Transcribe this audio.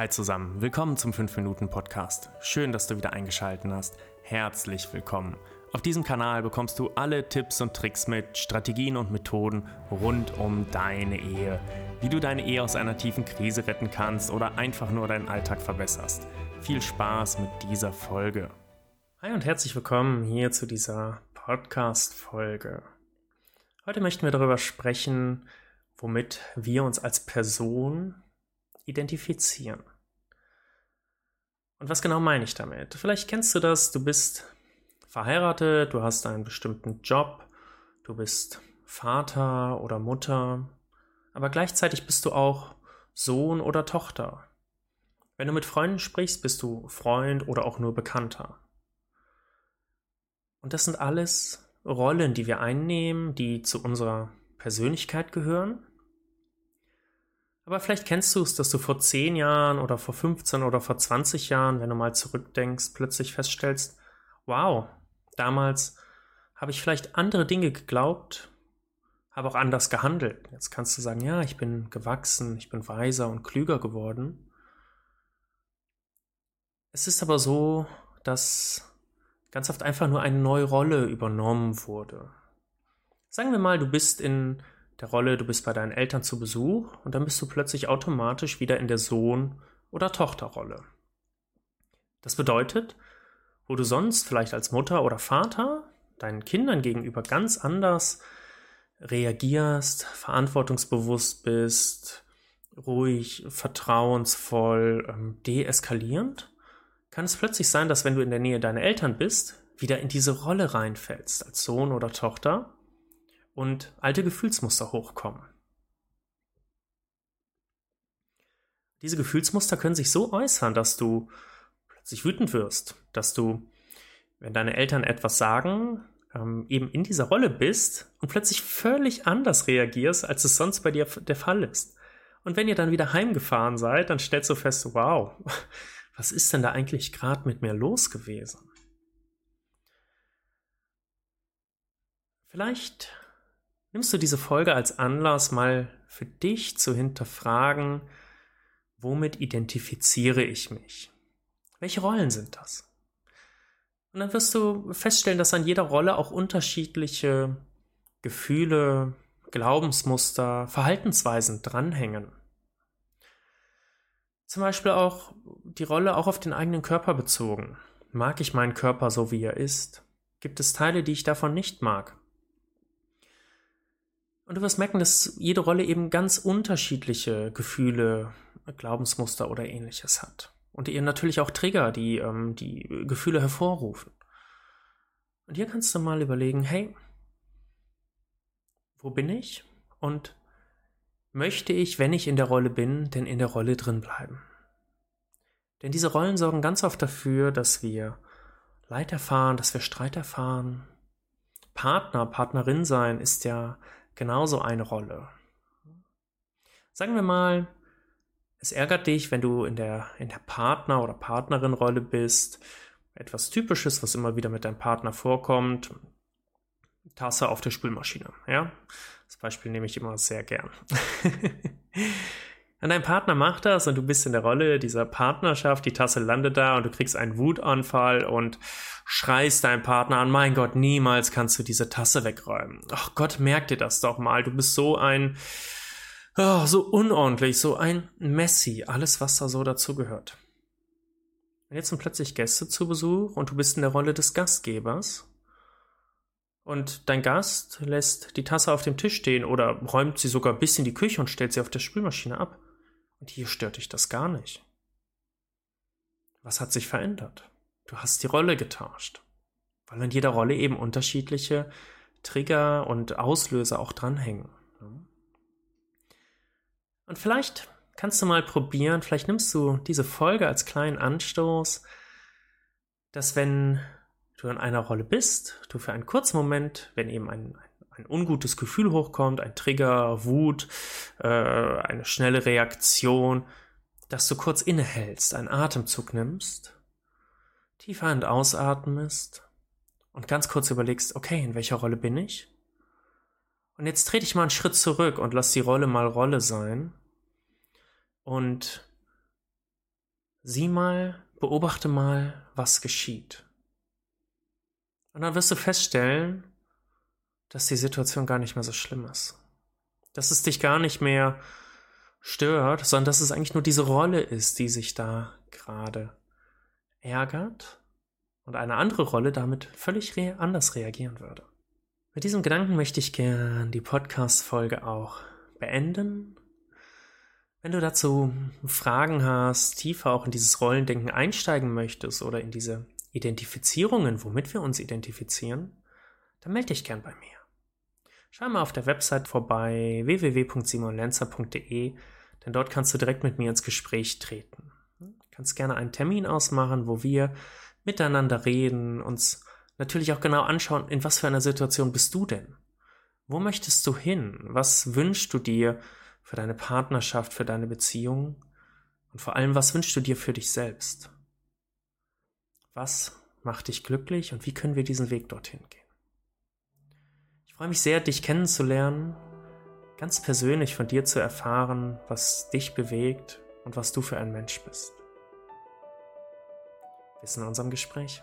Hi zusammen, willkommen zum 5-Minuten-Podcast. Schön, dass du wieder eingeschaltet hast. Herzlich willkommen. Auf diesem Kanal bekommst du alle Tipps und Tricks mit, Strategien und Methoden rund um deine Ehe. Wie du deine Ehe aus einer tiefen Krise retten kannst oder einfach nur deinen Alltag verbesserst. Viel Spaß mit dieser Folge. Hi und herzlich willkommen hier zu dieser Podcast-Folge. Heute möchten wir darüber sprechen, womit wir uns als Person identifizieren. Und was genau meine ich damit? Vielleicht kennst du das, du bist verheiratet, du hast einen bestimmten Job, du bist Vater oder Mutter, aber gleichzeitig bist du auch Sohn oder Tochter. Wenn du mit Freunden sprichst, bist du Freund oder auch nur Bekannter. Und das sind alles Rollen, die wir einnehmen, die zu unserer Persönlichkeit gehören aber vielleicht kennst du es, dass du vor 10 Jahren oder vor 15 oder vor 20 Jahren, wenn du mal zurückdenkst, plötzlich feststellst, wow, damals habe ich vielleicht andere Dinge geglaubt, habe auch anders gehandelt. Jetzt kannst du sagen, ja, ich bin gewachsen, ich bin weiser und klüger geworden. Es ist aber so, dass ganz oft einfach nur eine neue Rolle übernommen wurde. Sagen wir mal, du bist in der Rolle, du bist bei deinen Eltern zu Besuch und dann bist du plötzlich automatisch wieder in der Sohn- oder Tochterrolle. Das bedeutet, wo du sonst vielleicht als Mutter oder Vater deinen Kindern gegenüber ganz anders reagierst, verantwortungsbewusst bist, ruhig, vertrauensvoll, ähm, deeskalierend, kann es plötzlich sein, dass wenn du in der Nähe deiner Eltern bist, wieder in diese Rolle reinfällst als Sohn oder Tochter und alte Gefühlsmuster hochkommen. Diese Gefühlsmuster können sich so äußern, dass du plötzlich wütend wirst, dass du, wenn deine Eltern etwas sagen, ähm, eben in dieser Rolle bist und plötzlich völlig anders reagierst, als es sonst bei dir der Fall ist. Und wenn ihr dann wieder heimgefahren seid, dann stellst du fest, wow, was ist denn da eigentlich gerade mit mir los gewesen? Vielleicht Nimmst du diese Folge als Anlass, mal für dich zu hinterfragen, womit identifiziere ich mich? Welche Rollen sind das? Und dann wirst du feststellen, dass an jeder Rolle auch unterschiedliche Gefühle, Glaubensmuster, Verhaltensweisen dranhängen. Zum Beispiel auch die Rolle auch auf den eigenen Körper bezogen. Mag ich meinen Körper so, wie er ist? Gibt es Teile, die ich davon nicht mag? Und du wirst merken, dass jede Rolle eben ganz unterschiedliche Gefühle, Glaubensmuster oder ähnliches hat. Und ihr natürlich auch Trigger, die ähm, die Gefühle hervorrufen. Und hier kannst du mal überlegen, hey, wo bin ich? Und möchte ich, wenn ich in der Rolle bin, denn in der Rolle drin bleiben? Denn diese Rollen sorgen ganz oft dafür, dass wir Leid erfahren, dass wir Streit erfahren. Partner, Partnerin sein ist ja genauso eine Rolle. Sagen wir mal, es ärgert dich, wenn du in der, in der Partner- oder Partnerin-Rolle bist. Etwas Typisches, was immer wieder mit deinem Partner vorkommt. Tasse auf der Spülmaschine. Ja? Das Beispiel nehme ich immer sehr gern. Und dein Partner macht das und du bist in der Rolle dieser Partnerschaft, die Tasse landet da und du kriegst einen Wutanfall und schreist deinen Partner an, mein Gott, niemals kannst du diese Tasse wegräumen. Ach Gott, merk dir das doch mal, du bist so ein, oh, so unordentlich, so ein Messi, alles was da so dazu gehört. Und jetzt sind plötzlich Gäste zu Besuch und du bist in der Rolle des Gastgebers und dein Gast lässt die Tasse auf dem Tisch stehen oder räumt sie sogar bis in die Küche und stellt sie auf der Spülmaschine ab. Und hier stört dich das gar nicht. Was hat sich verändert? Du hast die Rolle getauscht. Weil in jeder Rolle eben unterschiedliche Trigger und Auslöser auch dranhängen. Und vielleicht kannst du mal probieren, vielleicht nimmst du diese Folge als kleinen Anstoß, dass wenn du in einer Rolle bist, du für einen kurzen Moment, wenn eben ein, ein ungutes Gefühl hochkommt, ein Trigger, Wut, äh, eine schnelle Reaktion, dass du kurz innehältst, einen Atemzug nimmst, tief ein- und ausatmest und ganz kurz überlegst, okay, in welcher Rolle bin ich? Und jetzt trete ich mal einen Schritt zurück und lass die Rolle mal Rolle sein und Sieh mal, beobachte mal, was geschieht. Und dann wirst du feststellen, dass die Situation gar nicht mehr so schlimm ist. Dass es dich gar nicht mehr stört, sondern dass es eigentlich nur diese Rolle ist, die sich da gerade ärgert und eine andere Rolle damit völlig re anders reagieren würde. Mit diesem Gedanken möchte ich gern die Podcast-Folge auch beenden. Wenn du dazu Fragen hast, tiefer auch in dieses Rollendenken einsteigen möchtest oder in diese Identifizierungen, womit wir uns identifizieren, dann melde dich gern bei mir. Schau mal auf der Website vorbei www.simonlenzer.de, denn dort kannst du direkt mit mir ins Gespräch treten. Du kannst gerne einen Termin ausmachen, wo wir miteinander reden, uns natürlich auch genau anschauen, in was für einer Situation bist du denn? Wo möchtest du hin? Was wünschst du dir für deine Partnerschaft, für deine Beziehung? Und vor allem, was wünschst du dir für dich selbst? Was macht dich glücklich und wie können wir diesen Weg dorthin gehen? Ich freue mich sehr, dich kennenzulernen, ganz persönlich von dir zu erfahren, was dich bewegt und was du für ein Mensch bist. Bis in unserem Gespräch.